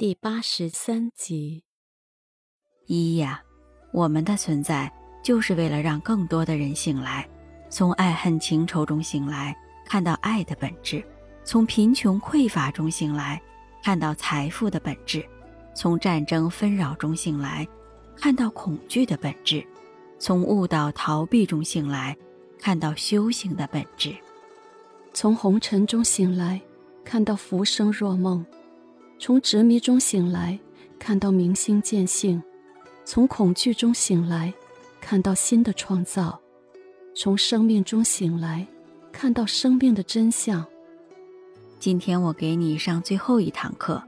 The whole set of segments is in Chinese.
第八十三集。一呀，我们的存在就是为了让更多的人醒来，从爱恨情仇中醒来，看到爱的本质；从贫穷匮乏中醒来，看到财富的本质；从战争纷扰中醒来，看到恐惧的本质；从误导逃避中醒来，看到修行的本质；从红尘中醒来，看到浮生若梦。从执迷中醒来，看到明心见性；从恐惧中醒来，看到新的创造；从生命中醒来，看到生命的真相。今天我给你上最后一堂课，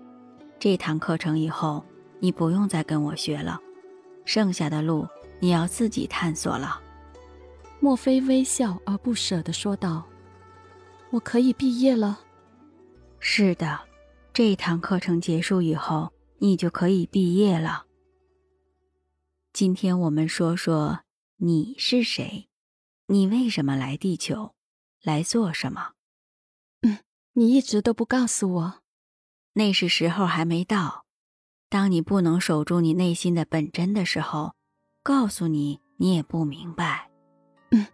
这堂课程以后，你不用再跟我学了，剩下的路你要自己探索了。莫非微笑而不舍地说道：“我可以毕业了。”是的。这一堂课程结束以后，你就可以毕业了。今天我们说说你是谁，你为什么来地球，来做什么？嗯，你一直都不告诉我，那是时候还没到。当你不能守住你内心的本真的时候，告诉你，你也不明白。嗯，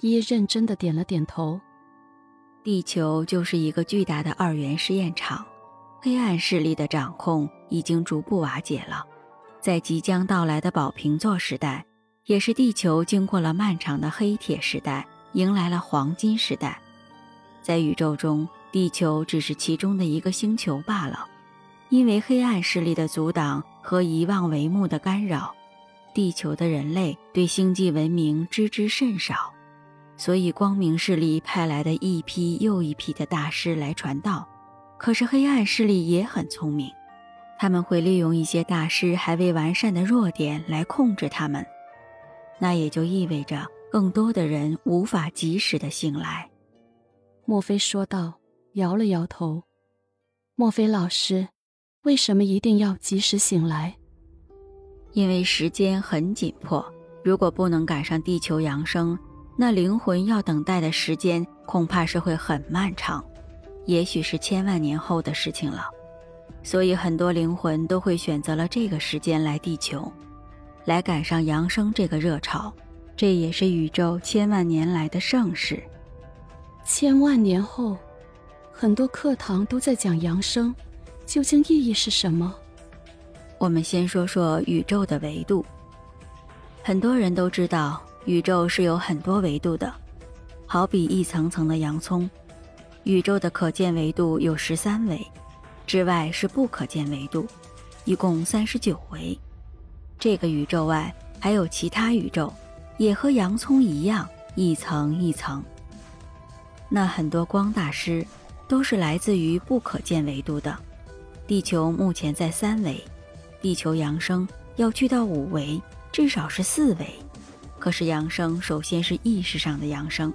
一认真的点了点头。地球就是一个巨大的二元试验场。黑暗势力的掌控已经逐步瓦解了，在即将到来的宝瓶座时代，也是地球经过了漫长的黑铁时代，迎来了黄金时代。在宇宙中，地球只是其中的一个星球罢了。因为黑暗势力的阻挡和遗忘帷幕的干扰，地球的人类对星际文明知之甚少，所以光明势力派来的一批又一批的大师来传道。可是黑暗势力也很聪明，他们会利用一些大师还未完善的弱点来控制他们，那也就意味着更多的人无法及时的醒来。莫非说道，摇了摇头。莫非老师，为什么一定要及时醒来？因为时间很紧迫，如果不能赶上地球扬升，那灵魂要等待的时间恐怕是会很漫长。也许是千万年后的事情了，所以很多灵魂都会选择了这个时间来地球，来赶上扬升这个热潮。这也是宇宙千万年来的盛世。千万年后，很多课堂都在讲扬升，究竟意义是什么？我们先说说宇宙的维度。很多人都知道，宇宙是有很多维度的，好比一层层的洋葱。宇宙的可见维度有十三维，之外是不可见维度，一共三十九维。这个宇宙外还有其他宇宙，也和洋葱一样一层一层。那很多光大师都是来自于不可见维度的。地球目前在三维，地球扬升要去到五维，至少是四维。可是扬升首先是意识上的扬升。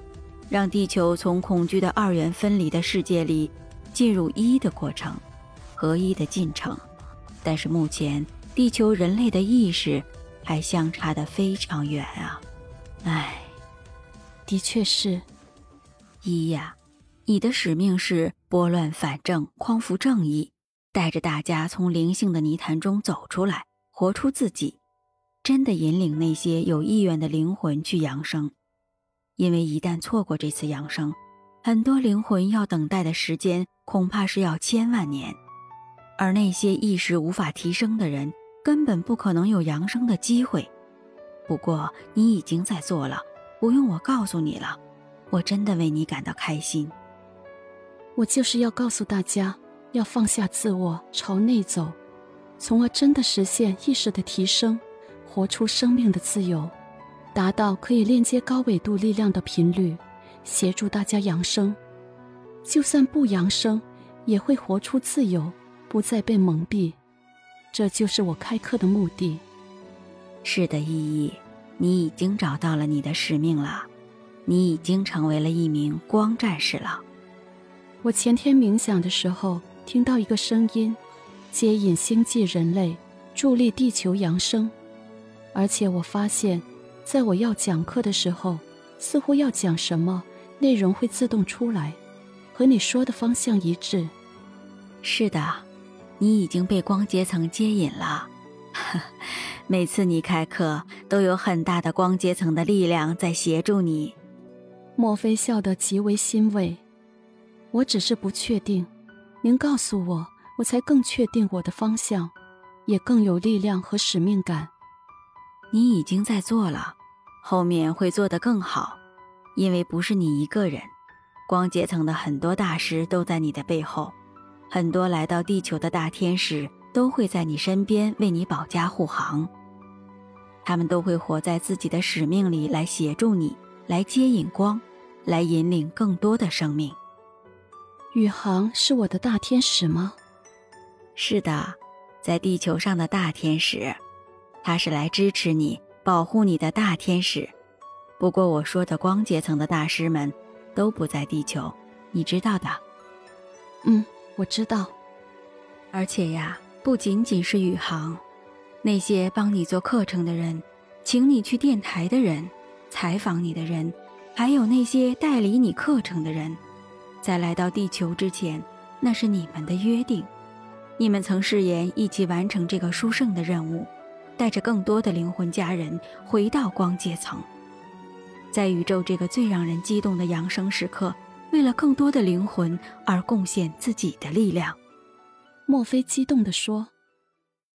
让地球从恐惧的二元分离的世界里进入一的过程，合一的进程。但是目前地球人类的意识还相差得非常远啊！唉，的确是。一呀，你的使命是拨乱反正，匡扶正义，带着大家从灵性的泥潭中走出来，活出自己，真的引领那些有意愿的灵魂去扬升。因为一旦错过这次扬升，很多灵魂要等待的时间恐怕是要千万年，而那些意识无法提升的人根本不可能有扬升的机会。不过你已经在做了，不用我告诉你了，我真的为你感到开心。我就是要告诉大家，要放下自我，朝内走，从而真的实现意识的提升，活出生命的自由。达到可以链接高纬度力量的频率，协助大家扬升。就算不扬升，也会活出自由，不再被蒙蔽。这就是我开课的目的。是的，意义，你已经找到了你的使命了，你已经成为了一名光战士了。我前天冥想的时候，听到一个声音，接引星际人类，助力地球扬升，而且我发现。在我要讲课的时候，似乎要讲什么内容会自动出来，和你说的方向一致。是的，你已经被光阶层接引了。每次你开课，都有很大的光阶层的力量在协助你。莫非笑得极为欣慰。我只是不确定，您告诉我，我才更确定我的方向，也更有力量和使命感。你已经在做了，后面会做得更好，因为不是你一个人，光阶层的很多大师都在你的背后，很多来到地球的大天使都会在你身边为你保驾护航。他们都会活在自己的使命里来协助你，来接引光，来引领更多的生命。宇航是我的大天使吗？是的，在地球上的大天使，他是来支持你、保护你的大天使。不过我说的光阶层的大师们都不在地球，你知道的。嗯，我知道。而且呀，不仅仅是宇航，那些帮你做课程的人，请你去电台的人，采访你的人，还有那些代理你课程的人。在来到地球之前，那是你们的约定，你们曾誓言一起完成这个殊胜的任务，带着更多的灵魂家人回到光阶层，在宇宙这个最让人激动的扬升时刻，为了更多的灵魂而贡献自己的力量。墨菲激动地说：“